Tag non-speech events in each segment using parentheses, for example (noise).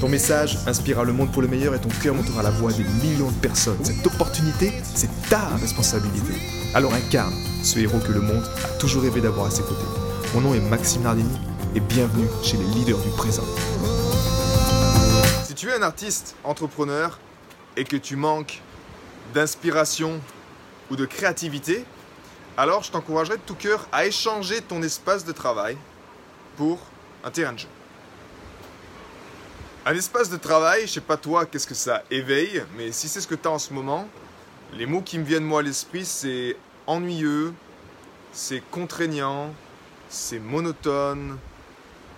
Ton message inspirera le monde pour le meilleur et ton cœur montera la voix des millions de personnes. Cette opportunité, c'est ta responsabilité. Alors incarne ce héros que le monde a toujours rêvé d'avoir à ses côtés. Mon nom est Maxime Nardini et bienvenue chez les leaders du présent. Si tu es un artiste, entrepreneur et que tu manques d'inspiration ou de créativité, alors je t'encouragerais de tout cœur à échanger ton espace de travail pour un terrain de jeu. Un espace de travail, je sais pas toi qu'est-ce que ça éveille, mais si c'est ce que tu as en ce moment, les mots qui me viennent moi à l'esprit, c'est ennuyeux, c'est contraignant, c'est monotone,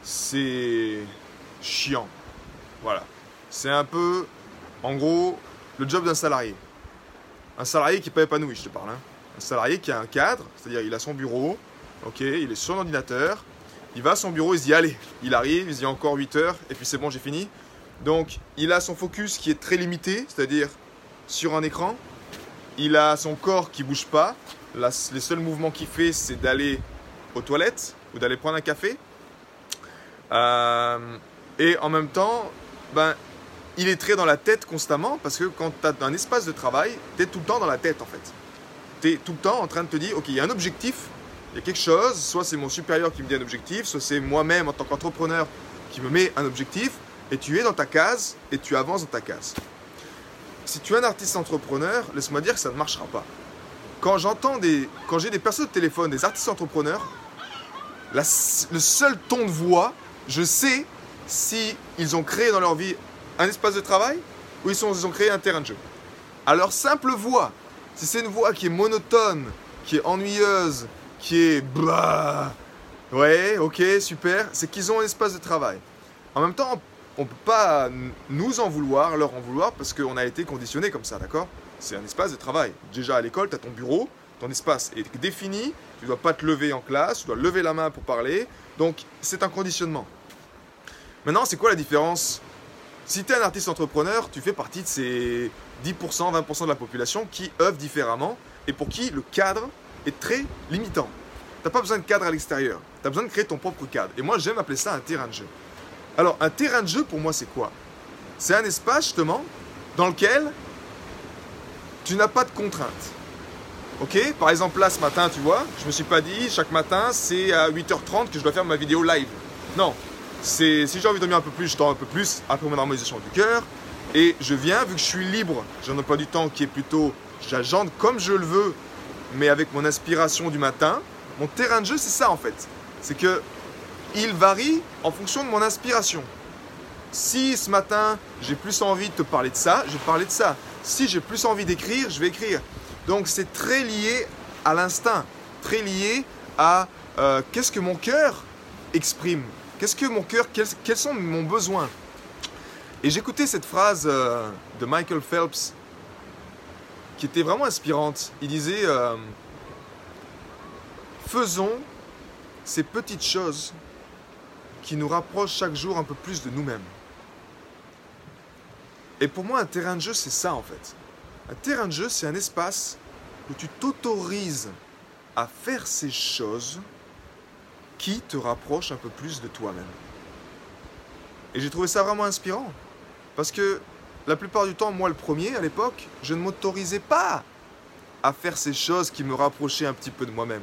c'est chiant. Voilà. C'est un peu, en gros, le job d'un salarié. Un salarié qui n'est pas épanoui, je te parle. Hein. Un salarié qui a un cadre, c'est-à-dire il a son bureau, ok, il est sur son ordinateur, il va à son bureau, il se dit allez, il arrive, il se dit encore 8 heures, et puis c'est bon, j'ai fini. Donc il a son focus qui est très limité, c'est-à-dire sur un écran. Il a son corps qui bouge pas. les seuls mouvements qu'il fait, c'est d'aller aux toilettes ou d'aller prendre un café. Euh, et en même temps, ben, il est très dans la tête constamment parce que quand tu as un espace de travail, tu es tout le temps dans la tête en fait. Tu es tout le temps en train de te dire, ok, il y a un objectif, il y a quelque chose, soit c'est mon supérieur qui me dit un objectif, soit c'est moi-même en tant qu'entrepreneur qui me met un objectif, et tu es dans ta case et tu avances dans ta case. Si tu es un artiste entrepreneur, laisse-moi dire que ça ne marchera pas. Quand j'entends des, quand j'ai des personnes au téléphone, des artistes entrepreneurs, le seul ton de voix, je sais si ils ont créé dans leur vie un espace de travail ou ils, sont, ils ont créé un terrain de jeu. Alors simple voix, si c'est une voix qui est monotone, qui est ennuyeuse, qui est bah, ouais, ok, super, c'est qu'ils ont un espace de travail. En même temps, on peut pas nous en vouloir, leur en vouloir, parce qu'on a été conditionné comme ça, d'accord? C'est un espace de travail. Déjà à l'école, tu as ton bureau, ton espace est défini, tu dois pas te lever en classe, tu dois lever la main pour parler, donc c'est un conditionnement. Maintenant, c'est quoi la différence? Si tu es un artiste entrepreneur, tu fais partie de ces 10%, 20% de la population qui œuvrent différemment et pour qui le cadre très limitant. Tu n'as pas besoin de cadre à l'extérieur, tu as besoin de créer ton propre cadre. Et moi, j'aime appeler ça un terrain de jeu. Alors, un terrain de jeu, pour moi, c'est quoi? C'est un espace, justement, dans lequel tu n'as pas de contraintes. Ok? Par exemple, là, ce matin, tu vois, je me suis pas dit, chaque matin, c'est à 8h30 que je dois faire ma vidéo live. Non. C'est, si j'ai envie de dormir un peu plus, je dors un peu plus après mon normalisation du cœur. Et je viens, vu que je suis libre, j'en ai pas du temps qui est plutôt, j'agende comme je le veux, mais avec mon inspiration du matin. Mon terrain de jeu, c'est ça en fait. C'est que il varie en fonction de mon inspiration. Si ce matin j'ai plus envie de te parler de ça, je vais parler de ça. Si j'ai plus envie d'écrire, je vais écrire. Donc c'est très lié à l'instinct, très lié à euh, qu'est-ce que mon cœur exprime, qu'est-ce que mon cœur, quels, sont mes besoins. Et j'écoutais cette phrase euh, de Michael Phelps qui était vraiment inspirante. Il disait euh, Faisons ces petites choses qui nous rapproche chaque jour un peu plus de nous-mêmes. Et pour moi, un terrain de jeu, c'est ça en fait. Un terrain de jeu, c'est un espace où tu t'autorises à faire ces choses qui te rapprochent un peu plus de toi-même. Et j'ai trouvé ça vraiment inspirant. Parce que la plupart du temps, moi le premier, à l'époque, je ne m'autorisais pas à faire ces choses qui me rapprochaient un petit peu de moi-même.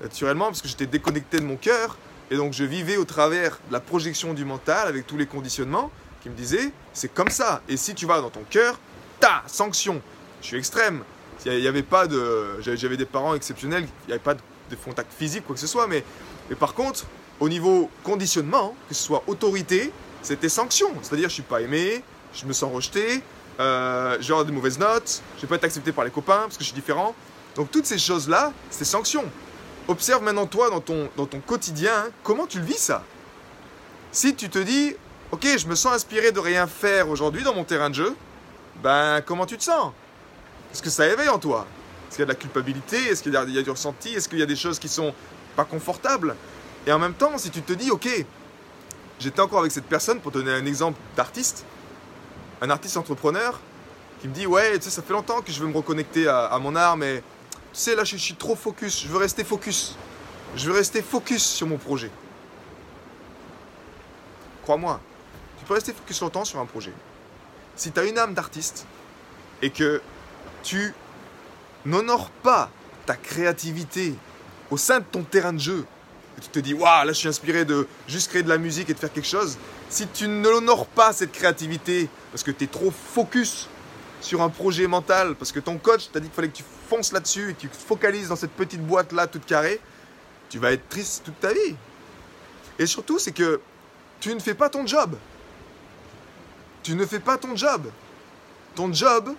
Naturellement, parce que j'étais déconnecté de mon cœur, et donc je vivais au travers de la projection du mental avec tous les conditionnements qui me disaient c'est comme ça. Et si tu vas dans ton cœur, ta sanction. Je suis extrême. Il n'y avait pas de. J'avais des parents exceptionnels, il n'y avait pas de, contact physique, quoi que ce soit. Mais, mais par contre, au niveau conditionnement, que ce soit autorité, c'était sanction. C'est-à-dire, je suis pas aimé, je me sens rejeté, euh, j'ai des mauvaises notes, je vais pas être accepté par les copains parce que je suis différent. Donc toutes ces choses-là, c'était sanction. Observe maintenant toi dans ton, dans ton quotidien, comment tu le vis ça? Si tu te dis, Ok, je me sens inspiré de rien faire aujourd'hui dans mon terrain de jeu. Ben, comment tu te sens? Est-ce que ça éveille en toi? Est-ce qu'il y a de la culpabilité? Est-ce qu'il y, a du ressenti? Est-ce qu'il y a des choses qui sont pas confortables? Et en même temps, si tu te dis, ok, j'étais encore avec cette personne, pour donner un exemple d'artiste, un artiste entrepreneur, qui me dit, ouais, tu sais, ça fait longtemps que je veux me reconnecter à, mon art, mais tu sais, là, je suis trop focus, je veux rester focus. Je veux rester focus sur mon projet. Crois-moi, tu peux rester focus longtemps sur un projet. Si tu as une âme d'artiste et que tu n'honores pas ta créativité au sein de ton terrain de jeu, tu te dis, waouh, là je suis inspiré de juste créer de la musique et de faire quelque chose, si tu ne l'honores pas cette créativité parce que tu es trop focus sur un projet mental, parce que ton coach t'a dit qu'il fallait que tu fonces là-dessus et que tu te focalises dans cette petite boîte là toute carrée, tu vas être triste toute ta vie. Et surtout, c'est que tu ne fais pas ton job. Tu ne fais pas ton job. Ton job,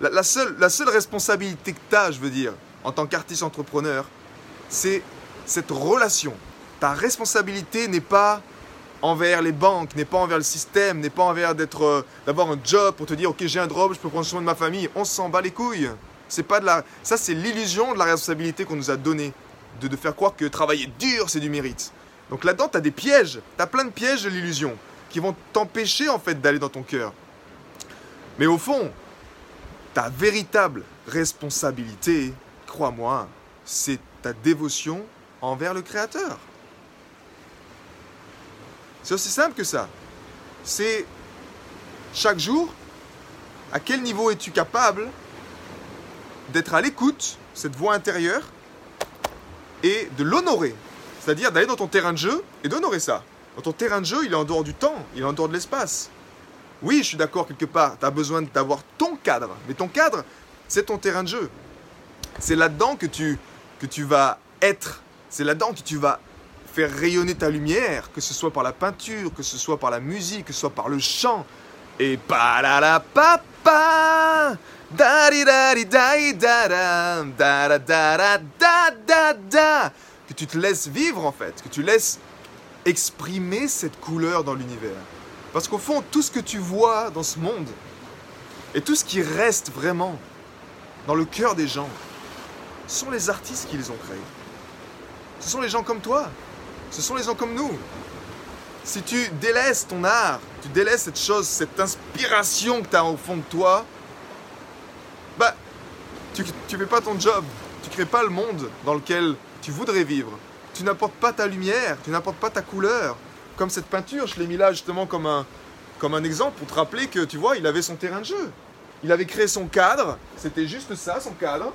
la, seule, la seule responsabilité que tu as, je veux dire, en tant qu'artiste entrepreneur, c'est cette relation. Ta responsabilité n'est pas envers les banques, n'est pas envers le système, n'est pas envers d'être, euh, d'avoir un job pour te dire ok j'ai un job, je peux prendre soin de ma famille. On s'en bat les couilles. C'est pas de la, ça c'est l'illusion de la responsabilité qu'on nous a donnée, de, de faire croire que travailler dur c'est du mérite. Donc là-dedans as des pièges, tu as plein de pièges de l'illusion qui vont t'empêcher en fait d'aller dans ton cœur. Mais au fond, ta véritable responsabilité, crois-moi, c'est ta dévotion envers le Créateur. C'est aussi simple que ça. C'est chaque jour, à quel niveau es-tu capable d'être à l'écoute, cette voix intérieure, et de l'honorer? C'est-à-dire d'aller dans ton terrain de jeu et d'honorer ça. Dans ton terrain de jeu, il est en dehors du temps, il est en dehors de l'espace. Oui, je suis d'accord quelque part, tu as besoin d'avoir ton cadre. Mais ton cadre, c'est ton terrain de jeu. C'est là-dedans que tu, que tu vas être. C'est là-dedans que tu vas faire rayonner ta lumière, que ce soit par la peinture, que ce soit par la musique, que ce soit par le chant. Et pa la la papa da da da da da da da da que tu te laisses vivre en fait, que tu laisses exprimer cette couleur dans l'univers. Parce qu'au fond, tout ce que tu vois dans ce monde, et tout ce qui reste vraiment dans le cœur des gens, sont les artistes qui les ont créés. Ce sont les gens comme toi. Ce sont les gens comme nous. Si tu délaisses ton art, tu délaisses cette chose, cette inspiration que tu as au fond de toi, bah, tu ne fais pas ton job. Tu crées pas le monde dans lequel tu voudrais vivre. Tu n'apportes pas ta lumière, tu n'apportes pas ta couleur. Comme cette peinture, je l'ai mis là justement comme un, comme un exemple pour te rappeler que, tu vois, il avait son terrain de jeu. Il avait créé son cadre, c'était juste ça, son cadre.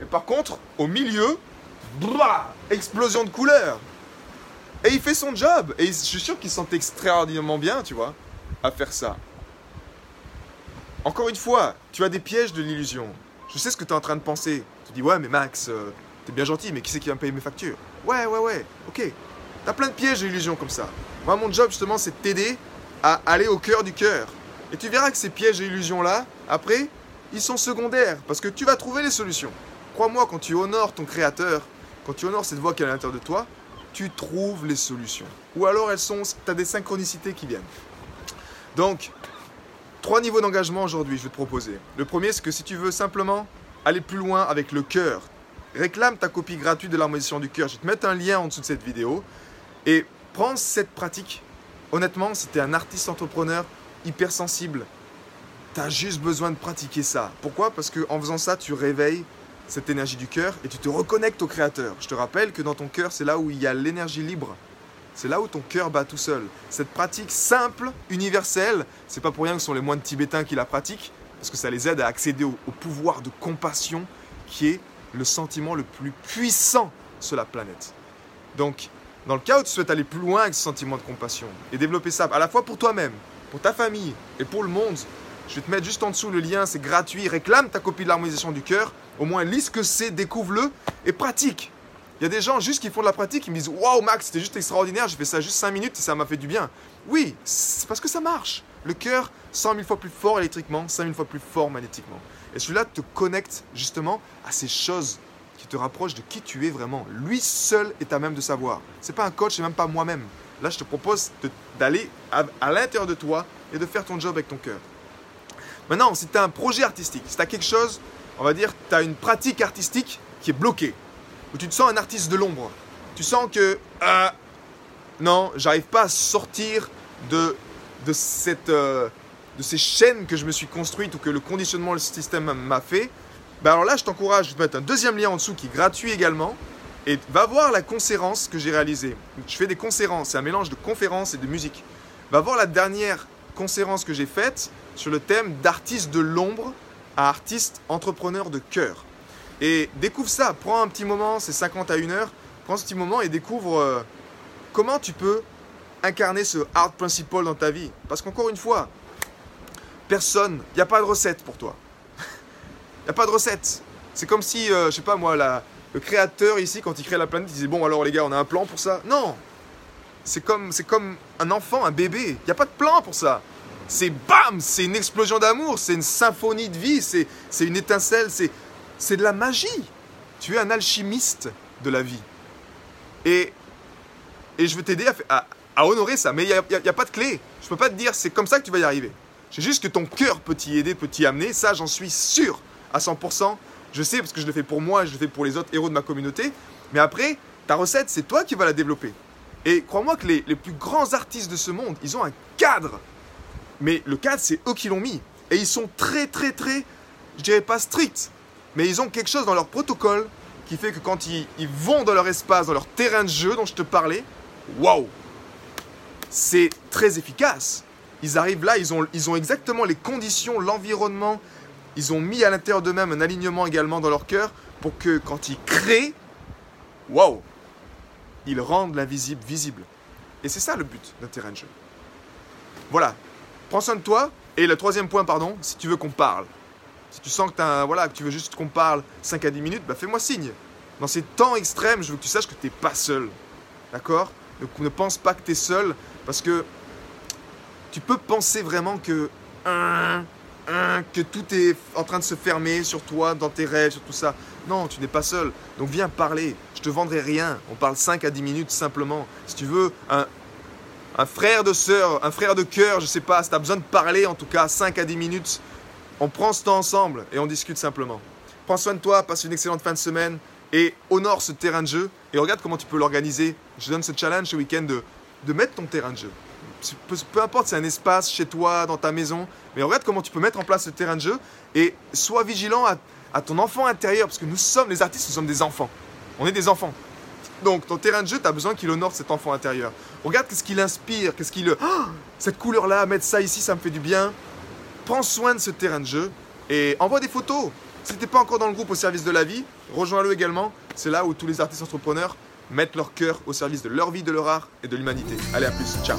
Et par contre, au milieu, explosion de couleurs. Et il fait son job. Et je suis sûr qu'il se sent extraordinairement bien, tu vois, à faire ça. Encore une fois, tu as des pièges de l'illusion. Je sais ce que tu es en train de penser. Tu dis, ouais, mais Max, euh, t'es bien gentil, mais qui c'est qui va me payer mes factures? Ouais, ouais, ouais, ok. T'as plein de pièges de l'illusion comme ça. Moi, mon job, justement, c'est de t'aider à aller au cœur du cœur. Et tu verras que ces pièges d'illusion là après, ils sont secondaires, parce que tu vas trouver les solutions. Crois-moi, quand tu honores ton créateur, quand tu honores cette voix qui est à l'intérieur de toi, tu trouves les solutions. Ou alors elles sont, tu as des synchronicités qui viennent. Donc, trois niveaux d'engagement aujourd'hui, je vais te proposer. Le premier, c'est que si tu veux simplement aller plus loin avec le cœur, réclame ta copie gratuite de l'harmonisation du cœur. Je vais te mettre un lien en dessous de cette vidéo. Et prends cette pratique. Honnêtement, si tu es un artiste entrepreneur hypersensible, tu as juste besoin de pratiquer ça. Pourquoi? Parce qu'en faisant ça, tu réveilles cette énergie du cœur et tu te reconnectes au Créateur. Je te rappelle que dans ton cœur, c'est là où il y a l'énergie libre. C'est là où ton cœur bat tout seul. Cette pratique simple, universelle, c'est pas pour rien que ce sont les moines tibétains qui la pratiquent, parce que ça les aide à accéder au, au pouvoir de compassion qui est le sentiment le plus puissant sur la planète. Donc, dans le cas où tu souhaites aller plus loin avec ce sentiment de compassion et développer ça à la fois pour toi-même, pour ta famille et pour le monde, je vais te mettre juste en dessous le lien, c'est gratuit. Réclame ta copie de l'harmonisation du cœur. Au moins, lis ce que c'est, découvre-le et pratique. Il y a des gens juste qui font de la pratique, qui me disent Waouh, Max, c'était juste extraordinaire, j'ai fait ça juste 5 minutes et ça m'a fait du bien. Oui, c'est parce que ça marche. Le cœur, 100 000 fois plus fort électriquement, 5 000 fois plus fort magnétiquement. Et celui-là te connecte justement à ces choses qui te rapprochent de qui tu es vraiment. Lui seul est à même de savoir. C'est pas un coach, c'est même pas moi-même. Là, je te propose d'aller à, à l'intérieur de toi et de faire ton job avec ton cœur. Maintenant, si tu as un projet artistique, si tu as quelque chose, on va dire, tu as une pratique artistique qui est bloquée, ou tu te sens un artiste de l'ombre, tu sens que, euh, non, j'arrive pas à sortir de, de, cette, euh, de ces chaînes que je me suis construite ou que le conditionnement, le système m'a fait, ben alors là, je t'encourage, je vais mettre un deuxième lien en dessous qui est gratuit également, et va voir la conférence que j'ai réalisée. Je fais des conférences, c'est un mélange de conférences et de musique. Va voir la dernière conférence que j'ai faite sur le thème d'artiste de l'ombre à artiste entrepreneur de cœur. Et découvre ça, prends un petit moment, c'est 50 à 1 heure, prends ce petit moment et découvre euh, comment tu peux incarner ce art principle dans ta vie. Parce qu'encore une fois, personne, il n'y a pas de recette pour toi. (laughs) Il n'y a pas de recette. C'est comme si, euh, je sais pas moi, le créateur ici, quand il crée la planète, il disait Bon, alors les gars, on a un plan pour ça. Non C'est comme, comme un enfant, un bébé. Il n'y a pas de plan pour ça c'est bam, c'est une explosion d'amour, c'est une symphonie de vie, c'est, une étincelle, c'est, c'est de la magie. Tu es un alchimiste de la vie. Et, et je veux t'aider à, à, honorer ça, mais il n'y a, a, pas de clé. Je ne peux pas te dire c'est comme ça que tu vas y arriver. C'est juste que ton cœur peut t'y aider, peut t'y amener, ça j'en suis sûr à 100%. Je sais parce que je le fais pour moi, je le fais pour les autres héros de ma communauté. Mais après, ta recette, c'est toi qui vas la développer. Et crois-moi que les, les plus grands artistes de ce monde, ils ont un cadre mais le cadre, c'est eux qui l'ont mis. Et ils sont très, très, très, je dirais pas stricts, mais ils ont quelque chose dans leur protocole qui fait que quand ils, vont dans leur espace, dans leur terrain de jeu dont je te parlais, waouh C'est très efficace. Ils arrivent là, ils ont, ils ont exactement les conditions, l'environnement. Ils ont mis à l'intérieur d'eux-mêmes un alignement également dans leur cœur pour que quand ils créent, waouh Ils rendent l'invisible visible. Et c'est ça le but d'un terrain de jeu. Voilà, prends soin de toi. Et le troisième point, pardon, si tu veux qu'on parle. Si tu sens que, voilà, que tu veux juste qu'on parle 5 à 10 minutes, bah fais-moi signe. Dans ces temps extrêmes, je veux que tu saches que tu n'es pas seul. D'accord? Ne pense pas que tu es seul parce que tu peux penser vraiment que, que tout est en train de se fermer sur toi, dans tes rêves, sur tout ça. Non, tu n'es pas seul. Donc viens parler. Je te vendrai rien. On parle 5 à 10 minutes simplement. Si tu veux un, un frère de sœur, un frère de cœur, je sais pas, si tu as besoin de parler, en tout cas 5 à 10 minutes, on prend ce temps ensemble et on discute simplement. Prends soin de toi, passe une excellente fin de semaine et honore ce terrain de jeu et regarde comment tu peux l'organiser. Je donne ce challenge ce week-end de, de mettre ton terrain de jeu. Peu, peu importe, c'est un espace chez toi, dans ta maison, mais regarde comment tu peux mettre en place ce terrain de jeu et sois vigilant à, ton enfant intérieur parce que nous sommes, les artistes, nous sommes des enfants. On est des enfants. Donc, ton terrain de jeu, tu as besoin qu'il honore cet enfant intérieur. Regarde qu'est-ce qu'il inspire, qu'est-ce qu'il... Oh, cette couleur-là, mettre ça ici, ça me fait du bien. Prends soin de ce terrain de jeu et envoie des photos. Si tu n'es pas encore dans le groupe au service de la vie, rejoins-le également. C'est là où tous les artistes entrepreneurs mettent leur cœur au service de leur vie, de leur art et de l'humanité. Allez, à plus. Ciao.